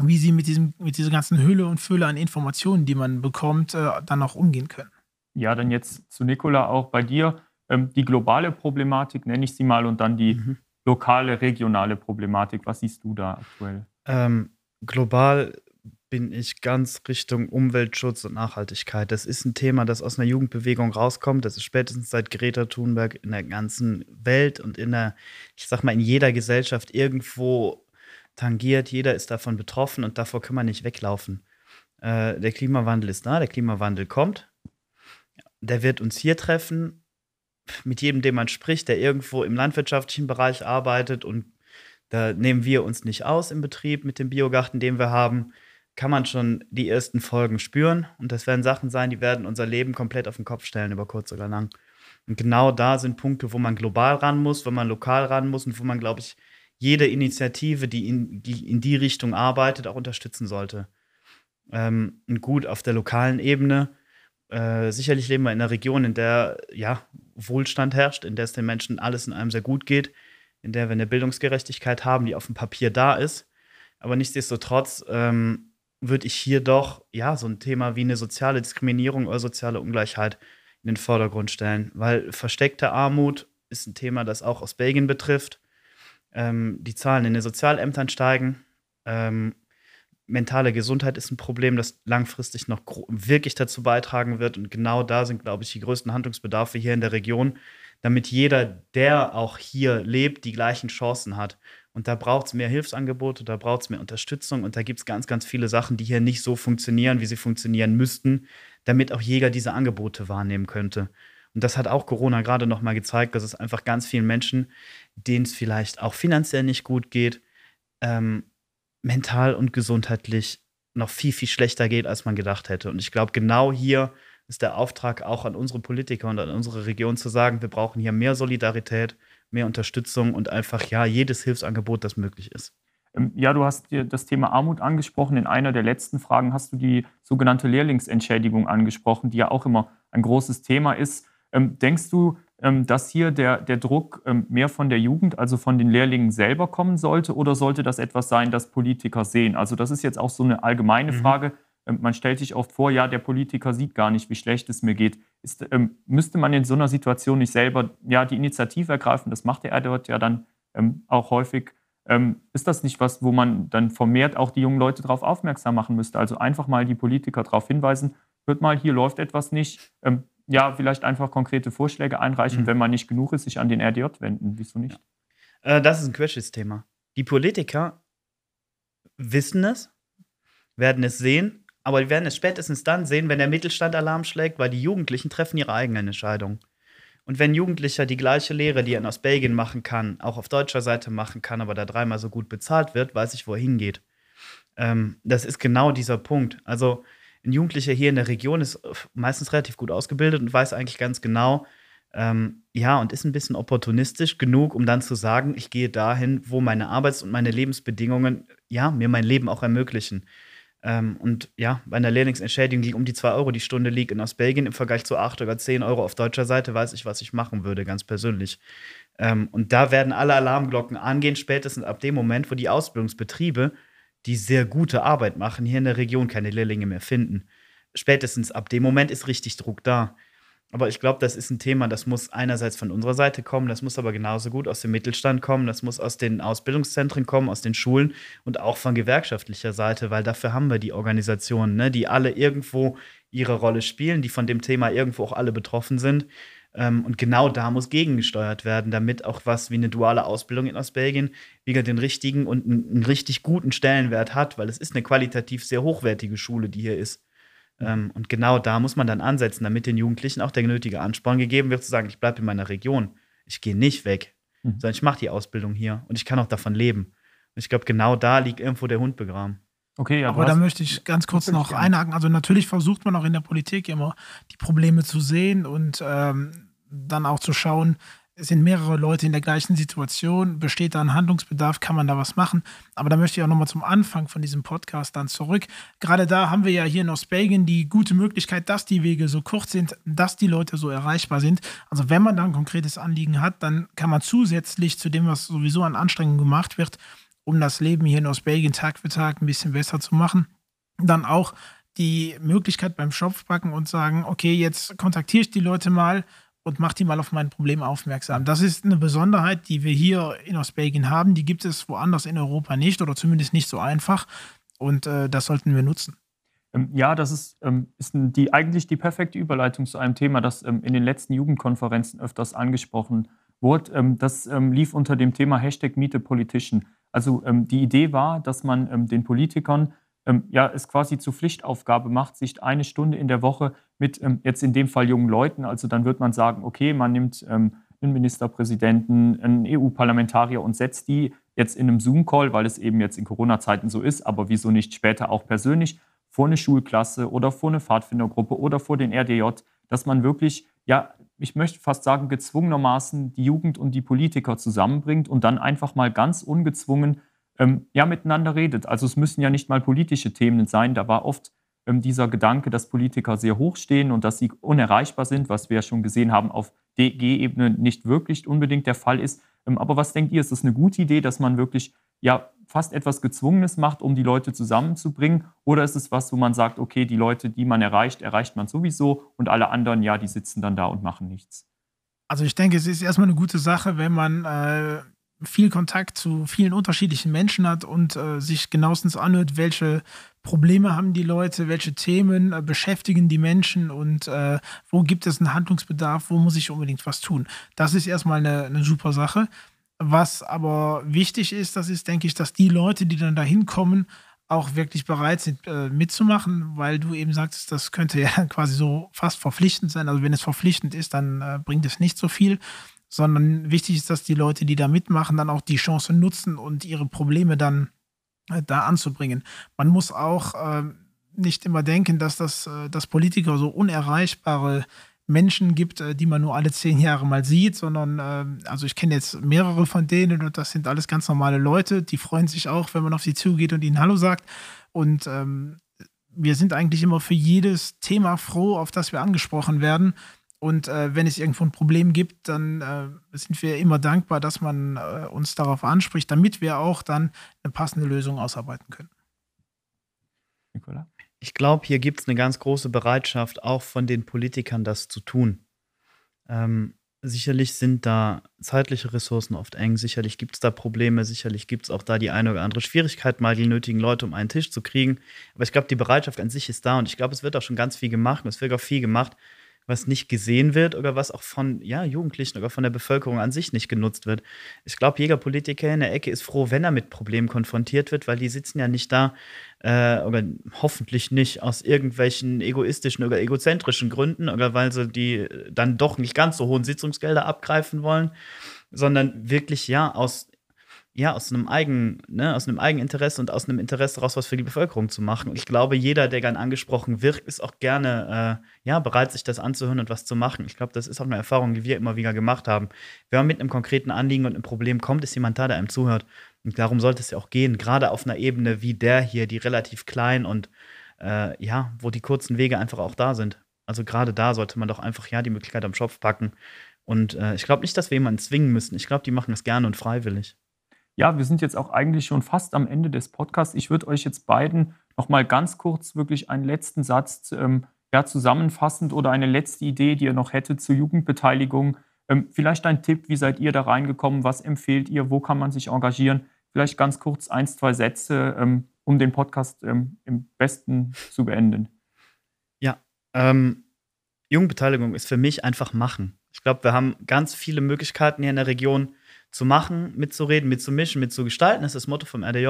wie sie mit, diesem, mit dieser ganzen Hülle und Fülle an Informationen, die man bekommt, äh, dann auch umgehen können. Ja, dann jetzt zu Nicola auch bei dir. Ähm, die globale Problematik nenne ich sie mal und dann die mhm. lokale, regionale Problematik. Was siehst du da aktuell? Ähm, global bin ich ganz Richtung Umweltschutz und Nachhaltigkeit. Das ist ein Thema, das aus einer Jugendbewegung rauskommt. Das ist spätestens seit Greta Thunberg in der ganzen Welt und in der, ich sag mal, in jeder Gesellschaft irgendwo tangiert. Jeder ist davon betroffen und davor kann man nicht weglaufen. Äh, der Klimawandel ist da, der Klimawandel kommt. Der wird uns hier treffen. Mit jedem, dem man spricht, der irgendwo im landwirtschaftlichen Bereich arbeitet und da nehmen wir uns nicht aus im Betrieb mit dem Biogarten, den wir haben kann man schon die ersten Folgen spüren. Und das werden Sachen sein, die werden unser Leben komplett auf den Kopf stellen, über kurz oder lang. Und genau da sind Punkte, wo man global ran muss, wo man lokal ran muss und wo man, glaube ich, jede Initiative, die in, die in die Richtung arbeitet, auch unterstützen sollte. Ähm, und gut auf der lokalen Ebene. Äh, sicherlich leben wir in einer Region, in der ja Wohlstand herrscht, in der es den Menschen alles in einem sehr gut geht, in der wir eine Bildungsgerechtigkeit haben, die auf dem Papier da ist. Aber nichtsdestotrotz ähm, würde ich hier doch ja so ein Thema wie eine soziale Diskriminierung oder soziale Ungleichheit in den Vordergrund stellen, weil versteckte Armut ist ein Thema, das auch aus Belgien betrifft. Ähm, die Zahlen in den Sozialämtern steigen. Ähm, mentale Gesundheit ist ein Problem, das langfristig noch wirklich dazu beitragen wird. Und genau da sind, glaube ich, die größten Handlungsbedarfe hier in der Region, damit jeder, der auch hier lebt, die gleichen Chancen hat. Und da braucht es mehr Hilfsangebote, da braucht es mehr Unterstützung und da gibt es ganz, ganz viele Sachen, die hier nicht so funktionieren, wie sie funktionieren müssten, damit auch jeder diese Angebote wahrnehmen könnte. Und das hat auch Corona gerade noch mal gezeigt, dass es einfach ganz vielen Menschen, denen es vielleicht auch finanziell nicht gut geht, ähm, mental und gesundheitlich noch viel, viel schlechter geht, als man gedacht hätte. Und ich glaube, genau hier ist der Auftrag auch an unsere Politiker und an unsere Region zu sagen, wir brauchen hier mehr Solidarität, mehr Unterstützung und einfach ja jedes Hilfsangebot, das möglich ist. Ähm, ja, du hast dir das Thema Armut angesprochen. In einer der letzten Fragen hast du die sogenannte Lehrlingsentschädigung angesprochen, die ja auch immer ein großes Thema ist. Ähm, denkst du, ähm, dass hier der, der Druck mehr von der Jugend, also von den Lehrlingen selber kommen sollte, oder sollte das etwas sein, das Politiker sehen? Also das ist jetzt auch so eine allgemeine mhm. Frage. Ähm, man stellt sich oft vor, ja, der Politiker sieht gar nicht, wie schlecht es mir geht. Ist, ähm, müsste man in so einer Situation nicht selber ja, die Initiative ergreifen? Das macht er dort ja dann ähm, auch häufig. Ähm, ist das nicht was, wo man dann vermehrt auch die jungen Leute darauf aufmerksam machen müsste? Also einfach mal die Politiker darauf hinweisen, hört mal, hier läuft etwas nicht. Ähm, ja, vielleicht einfach konkrete Vorschläge einreichen, mhm. wenn man nicht genug ist, sich an den RDJ wenden. Wieso nicht? Äh, das ist ein Querschnittsthema. Die Politiker wissen es, werden es sehen, aber die werden es spätestens dann sehen, wenn der Mittelstand Alarm schlägt, weil die Jugendlichen treffen ihre eigenen Entscheidungen. Und wenn Jugendlicher die gleiche Lehre, die er aus Belgien machen kann, auch auf deutscher Seite machen kann, aber da dreimal so gut bezahlt wird, weiß ich, wo er hingeht. Ähm, das ist genau dieser Punkt. Also ein Jugendlicher hier in der Region ist meistens relativ gut ausgebildet und weiß eigentlich ganz genau, ähm, ja, und ist ein bisschen opportunistisch genug, um dann zu sagen, ich gehe dahin, wo meine Arbeits- und meine Lebensbedingungen, ja, mir mein Leben auch ermöglichen. Ähm, und ja, bei einer Lehrlingsentschädigung, die um die 2 Euro die Stunde liegt in Ostbelgien im Vergleich zu 8 oder 10 Euro auf deutscher Seite, weiß ich, was ich machen würde, ganz persönlich. Ähm, und da werden alle Alarmglocken angehen, spätestens ab dem Moment, wo die Ausbildungsbetriebe, die sehr gute Arbeit machen, hier in der Region keine Lehrlinge mehr finden. Spätestens ab dem Moment ist richtig Druck da. Aber ich glaube, das ist ein Thema, das muss einerseits von unserer Seite kommen, das muss aber genauso gut aus dem Mittelstand kommen, das muss aus den Ausbildungszentren kommen, aus den Schulen und auch von gewerkschaftlicher Seite, weil dafür haben wir die Organisationen, ne, die alle irgendwo ihre Rolle spielen, die von dem Thema irgendwo auch alle betroffen sind. Ähm, und genau da muss gegengesteuert werden, damit auch was wie eine duale Ausbildung in Ostbelgien wieder den richtigen und einen richtig guten Stellenwert hat, weil es ist eine qualitativ sehr hochwertige Schule, die hier ist. Ähm, und genau da muss man dann ansetzen, damit den Jugendlichen auch der nötige Ansporn gegeben wird, zu sagen, ich bleibe in meiner Region. Ich gehe nicht weg, mhm. sondern ich mache die Ausbildung hier und ich kann auch davon leben. Und ich glaube, genau da liegt irgendwo der Hund begraben. Okay, ja, aber da möchte ich ganz kurz noch einhaken. Also natürlich versucht man auch in der Politik immer die Probleme zu sehen und ähm, dann auch zu schauen, sind mehrere Leute in der gleichen Situation, besteht da ein Handlungsbedarf, kann man da was machen. Aber da möchte ich auch nochmal zum Anfang von diesem Podcast dann zurück. Gerade da haben wir ja hier in Ostbelgien die gute Möglichkeit, dass die Wege so kurz sind, dass die Leute so erreichbar sind. Also wenn man da ein konkretes Anliegen hat, dann kann man zusätzlich zu dem, was sowieso an Anstrengungen gemacht wird, um das Leben hier in Ostbelgien Tag für Tag ein bisschen besser zu machen, dann auch die Möglichkeit beim Schopf packen und sagen, okay, jetzt kontaktiere ich die Leute mal und mache die mal auf mein Problem aufmerksam. Das ist eine Besonderheit, die wir hier in Ostbelgien haben. Die gibt es woanders in Europa nicht oder zumindest nicht so einfach. Und äh, das sollten wir nutzen. Ähm, ja, das ist, ähm, ist die, eigentlich die perfekte Überleitung zu einem Thema, das ähm, in den letzten Jugendkonferenzen öfters angesprochen wurde. Das lief unter dem Thema Hashtag Meet the Politician. Also die Idee war, dass man den Politikern ja, es quasi zur Pflichtaufgabe macht, sich eine Stunde in der Woche mit ähm, jetzt in dem Fall jungen Leuten, also dann wird man sagen, okay, man nimmt ähm, einen Ministerpräsidenten, einen EU-Parlamentarier und setzt die jetzt in einem Zoom-Call, weil es eben jetzt in Corona-Zeiten so ist, aber wieso nicht später auch persönlich vor eine Schulklasse oder vor eine Pfadfindergruppe oder vor den RDJ, dass man wirklich, ja, ich möchte fast sagen, gezwungenermaßen die Jugend und die Politiker zusammenbringt und dann einfach mal ganz ungezwungen ähm, ja, miteinander redet. Also es müssen ja nicht mal politische Themen sein. Da war oft ähm, dieser Gedanke, dass Politiker sehr hoch stehen und dass sie unerreichbar sind, was wir ja schon gesehen haben, auf DG-Ebene nicht wirklich unbedingt der Fall ist. Ähm, aber was denkt ihr, ist das eine gute Idee, dass man wirklich ja fast etwas Gezwungenes macht, um die Leute zusammenzubringen? Oder ist es was, wo man sagt, okay, die Leute, die man erreicht, erreicht man sowieso und alle anderen, ja, die sitzen dann da und machen nichts? Also ich denke, es ist erstmal eine gute Sache, wenn man äh, viel Kontakt zu vielen unterschiedlichen Menschen hat und äh, sich genauestens anhört, welche Probleme haben die Leute, welche Themen äh, beschäftigen die Menschen und äh, wo gibt es einen Handlungsbedarf, wo muss ich unbedingt was tun. Das ist erstmal eine, eine super Sache. Was aber wichtig ist, das ist, denke ich, dass die Leute, die dann da hinkommen, auch wirklich bereit sind äh, mitzumachen, weil du eben sagtest, das könnte (laughs) ja quasi so fast verpflichtend sein. Also wenn es verpflichtend ist, dann äh, bringt es nicht so viel sondern wichtig ist, dass die Leute, die da mitmachen, dann auch die Chance nutzen und ihre Probleme dann äh, da anzubringen. Man muss auch äh, nicht immer denken, dass das äh, dass Politiker so unerreichbare Menschen gibt, äh, die man nur alle zehn Jahre mal sieht, sondern äh, also ich kenne jetzt mehrere von denen und das sind alles ganz normale Leute, die freuen sich auch, wenn man auf sie zugeht und ihnen Hallo sagt. Und ähm, wir sind eigentlich immer für jedes Thema froh, auf das wir angesprochen werden. Und äh, wenn es irgendwo ein Problem gibt, dann äh, sind wir immer dankbar, dass man äh, uns darauf anspricht, damit wir auch dann eine passende Lösung ausarbeiten können. Nicola? Ich glaube, hier gibt es eine ganz große Bereitschaft, auch von den Politikern das zu tun. Ähm, sicherlich sind da zeitliche Ressourcen oft eng, sicherlich gibt es da Probleme, sicherlich gibt es auch da die eine oder andere Schwierigkeit, mal die nötigen Leute um einen Tisch zu kriegen. Aber ich glaube, die Bereitschaft an sich ist da und ich glaube, es wird auch schon ganz viel gemacht und es wird auch viel gemacht, was nicht gesehen wird oder was auch von ja, Jugendlichen oder von der Bevölkerung an sich nicht genutzt wird. Ich glaube, jeder Politiker in der Ecke ist froh, wenn er mit Problemen konfrontiert wird, weil die sitzen ja nicht da, äh, oder hoffentlich nicht aus irgendwelchen egoistischen oder egozentrischen Gründen oder weil sie die dann doch nicht ganz so hohen Sitzungsgelder abgreifen wollen, sondern wirklich ja aus ja, aus einem eigenen, ne, aus einem Eigeninteresse und aus einem Interesse daraus was für die Bevölkerung zu machen. Und ich glaube, jeder, der gern angesprochen wird, ist auch gerne äh, ja, bereit, sich das anzuhören und was zu machen. Ich glaube, das ist auch eine Erfahrung, die wir immer wieder gemacht haben. Wenn man mit einem konkreten Anliegen und einem Problem kommt, ist jemand da, der einem zuhört. Und darum sollte es ja auch gehen, gerade auf einer Ebene wie der hier, die relativ klein und äh, ja, wo die kurzen Wege einfach auch da sind. Also gerade da sollte man doch einfach ja die Möglichkeit am Schopf packen. Und äh, ich glaube nicht, dass wir jemanden zwingen müssen. Ich glaube, die machen das gerne und freiwillig. Ja, wir sind jetzt auch eigentlich schon fast am Ende des Podcasts. Ich würde euch jetzt beiden noch mal ganz kurz wirklich einen letzten Satz ähm, ja, zusammenfassend oder eine letzte Idee, die ihr noch hättet zur Jugendbeteiligung. Ähm, vielleicht ein Tipp, wie seid ihr da reingekommen? Was empfehlt ihr? Wo kann man sich engagieren? Vielleicht ganz kurz ein, zwei Sätze, ähm, um den Podcast ähm, im besten zu beenden. Ja, ähm, Jugendbeteiligung ist für mich einfach machen. Ich glaube, wir haben ganz viele Möglichkeiten hier in der Region, zu machen, mitzureden, mitzumischen, mitzugestalten. Ist das Motto vom RDJ.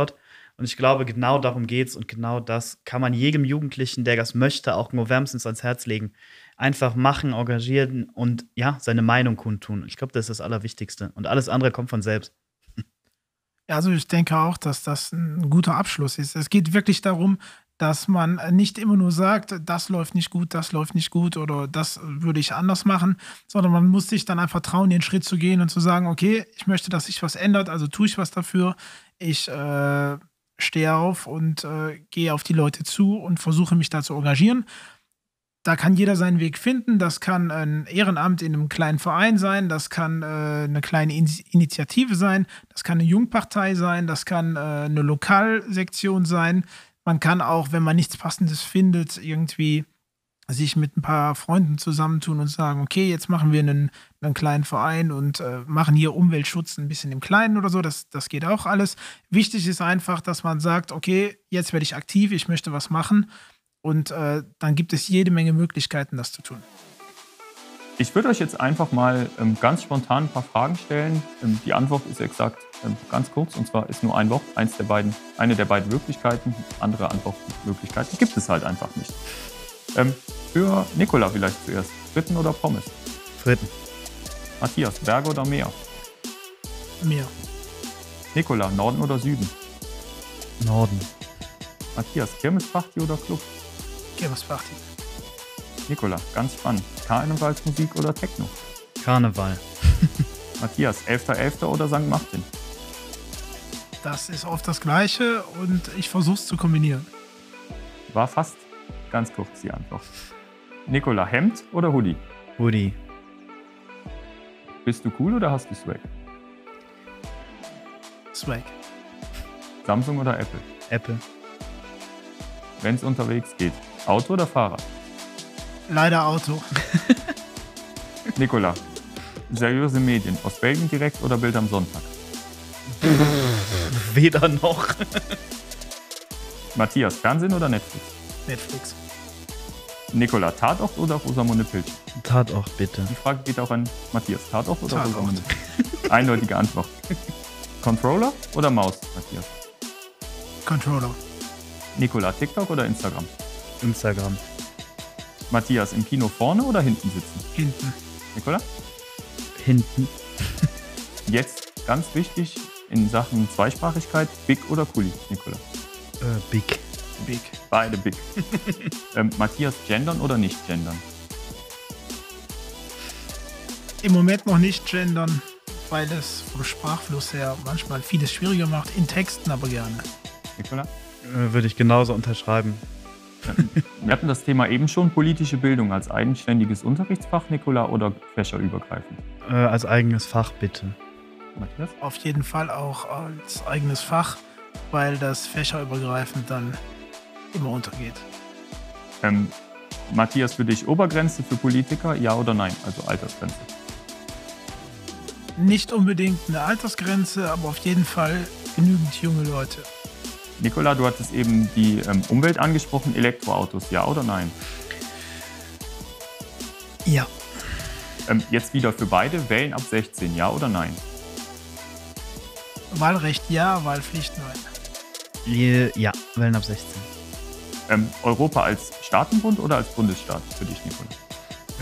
Und ich glaube, genau darum geht es und genau das kann man jedem Jugendlichen, der das möchte, auch nur wärmstens ans Herz legen. Einfach machen, engagieren und ja, seine Meinung kundtun. Ich glaube, das ist das Allerwichtigste. Und alles andere kommt von selbst. Ja, also ich denke auch, dass das ein guter Abschluss ist. Es geht wirklich darum, dass man nicht immer nur sagt, das läuft nicht gut, das läuft nicht gut oder das würde ich anders machen, sondern man muss sich dann einfach trauen, den Schritt zu gehen und zu sagen, okay, ich möchte, dass sich was ändert, also tue ich was dafür. Ich äh, stehe auf und äh, gehe auf die Leute zu und versuche mich da zu engagieren. Da kann jeder seinen Weg finden. Das kann ein Ehrenamt in einem kleinen Verein sein, das kann äh, eine kleine In Initiative sein, das kann eine Jungpartei sein, das kann äh, eine Lokalsektion sein. Man kann auch, wenn man nichts Passendes findet, irgendwie sich mit ein paar Freunden zusammentun und sagen, okay, jetzt machen wir einen, einen kleinen Verein und äh, machen hier Umweltschutz ein bisschen im Kleinen oder so. Das, das geht auch alles. Wichtig ist einfach, dass man sagt, okay, jetzt werde ich aktiv, ich möchte was machen. Und äh, dann gibt es jede Menge Möglichkeiten, das zu tun. Ich würde euch jetzt einfach mal ähm, ganz spontan ein paar Fragen stellen. Ähm, die Antwort ist exakt ähm, ganz kurz und zwar ist nur ein Wort, eins der beiden, eine der beiden Möglichkeiten. Andere Antwortmöglichkeiten gibt es halt einfach nicht. Ähm, für Nikola vielleicht zuerst. Fritten oder Pommes? Fritten. Matthias, Berge oder Meer? Meer. Nikola, Norden oder Süden? Norden. Matthias, Kirmesparty oder Club? Kirmesparty. Nikola, ganz spannend. Karnevalsmusik oder Techno? Karneval. (laughs) Matthias, 11.11. .11. oder St. Martin? Das ist oft das Gleiche und ich versuche es zu kombinieren. War fast ganz kurz die Antwort. Nikola, Hemd oder Hoodie? Hoodie. Bist du cool oder hast du Swag? Swag. Samsung oder Apple? Apple. Wenn es unterwegs geht, Auto oder Fahrrad? Leider Auto. (laughs) Nikola, seriöse Medien, aus Belgien direkt oder Bild am Sonntag? (laughs) Weder noch. Matthias, Fernsehen oder Netflix? Netflix. Nikola, Tatort oder Rosamunde Pilcher? Tatort, bitte. Die Frage geht auch an Matthias. Tatort oder Tatort. Rosamunde Pilcher? Eindeutige Antwort. Controller oder Maus, Matthias? Controller. Nikola, TikTok oder Instagram? Instagram. Matthias, im Kino vorne oder hinten sitzen? Hinten. Nikola? Hinten. (laughs) Jetzt ganz wichtig in Sachen Zweisprachigkeit, Big oder Kuli, Nikola? Äh, big. Big. Beide Big. (laughs) ähm, Matthias, gendern oder nicht gendern? Im Moment noch nicht gendern, weil es vom Sprachfluss her manchmal vieles schwieriger macht. In Texten aber gerne. Nikola? Äh, Würde ich genauso unterschreiben. Wir hatten das Thema eben schon, politische Bildung als eigenständiges Unterrichtsfach, Nikola, oder fächerübergreifend? Äh, als eigenes Fach, bitte. Matthias? Auf jeden Fall auch als eigenes Fach, weil das fächerübergreifend dann immer untergeht. Ähm, Matthias, für dich Obergrenze für Politiker, ja oder nein? Also Altersgrenze. Nicht unbedingt eine Altersgrenze, aber auf jeden Fall genügend junge Leute. Nikola, du hattest eben die ähm, Umwelt angesprochen, Elektroautos, ja oder nein? Ja. Ähm, jetzt wieder für beide, wählen ab 16, ja oder nein? Wahlrecht ja, Wahlpflicht nein. Ja, Wellen ab 16. Ähm, Europa als Staatenbund oder als Bundesstaat für dich, Nikola?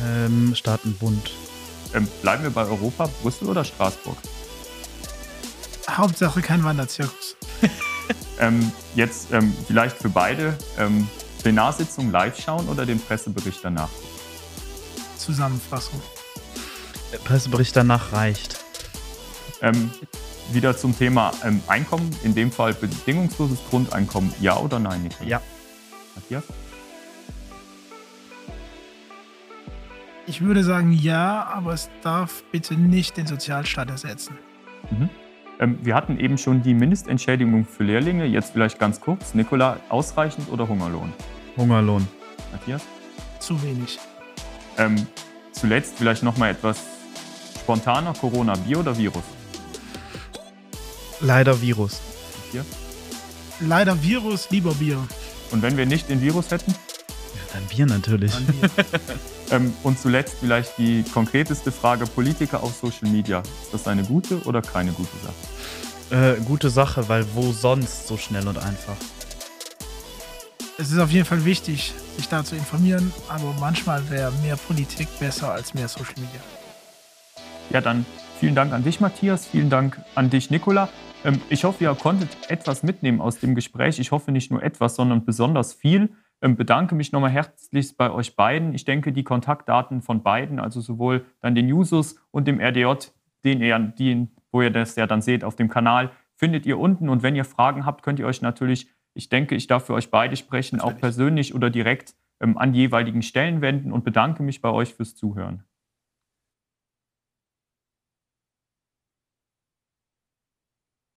Ähm, Staatenbund. Ähm, bleiben wir bei Europa, Brüssel oder Straßburg? Hauptsache kein Wanderzirkus. (laughs) Ähm, jetzt ähm, vielleicht für beide ähm, Plenarsitzung live schauen oder den Pressebericht danach? Zusammenfassung. Der Pressebericht danach reicht. Ähm, wieder zum Thema ähm, Einkommen, in dem Fall bedingungsloses Grundeinkommen, ja oder nein, Nikola? Ja. Matthias? Ich würde sagen ja, aber es darf bitte nicht den Sozialstaat ersetzen. Mhm. Ähm, wir hatten eben schon die Mindestentschädigung für Lehrlinge, jetzt vielleicht ganz kurz. Nikola, ausreichend oder Hungerlohn? Hungerlohn. Matthias? Zu wenig. Ähm, zuletzt vielleicht noch mal etwas spontaner, Corona, Bier oder Virus? Leider Virus. Matthias? Leider Virus, lieber Bier. Und wenn wir nicht den Virus hätten? Ja, dann Bier natürlich. Dann Bier. (laughs) Ähm, und zuletzt vielleicht die konkreteste Frage, Politiker auf Social Media. Ist das eine gute oder keine gute Sache? Äh, gute Sache, weil wo sonst so schnell und einfach? es ist auf jeden Fall wichtig, sich da zu informieren, aber manchmal wäre mehr Politik besser als mehr Social Media. Ja, dann vielen Dank an dich, Matthias. Vielen Dank an dich, Nicola. Ähm, ich hoffe, ihr konntet etwas mitnehmen aus dem Gespräch. Ich hoffe nicht nur etwas, sondern besonders viel. Ähm, bedanke mich nochmal herzlichst bei euch beiden. Ich denke, die Kontaktdaten von beiden, also sowohl dann den Jusos und dem RDJ, den ihr, den, wo ihr das ja dann seht auf dem Kanal, findet ihr unten. Und wenn ihr Fragen habt, könnt ihr euch natürlich, ich denke, ich darf für euch beide sprechen, auch persönlich oder direkt ähm, an jeweiligen Stellen wenden und bedanke mich bei euch fürs Zuhören.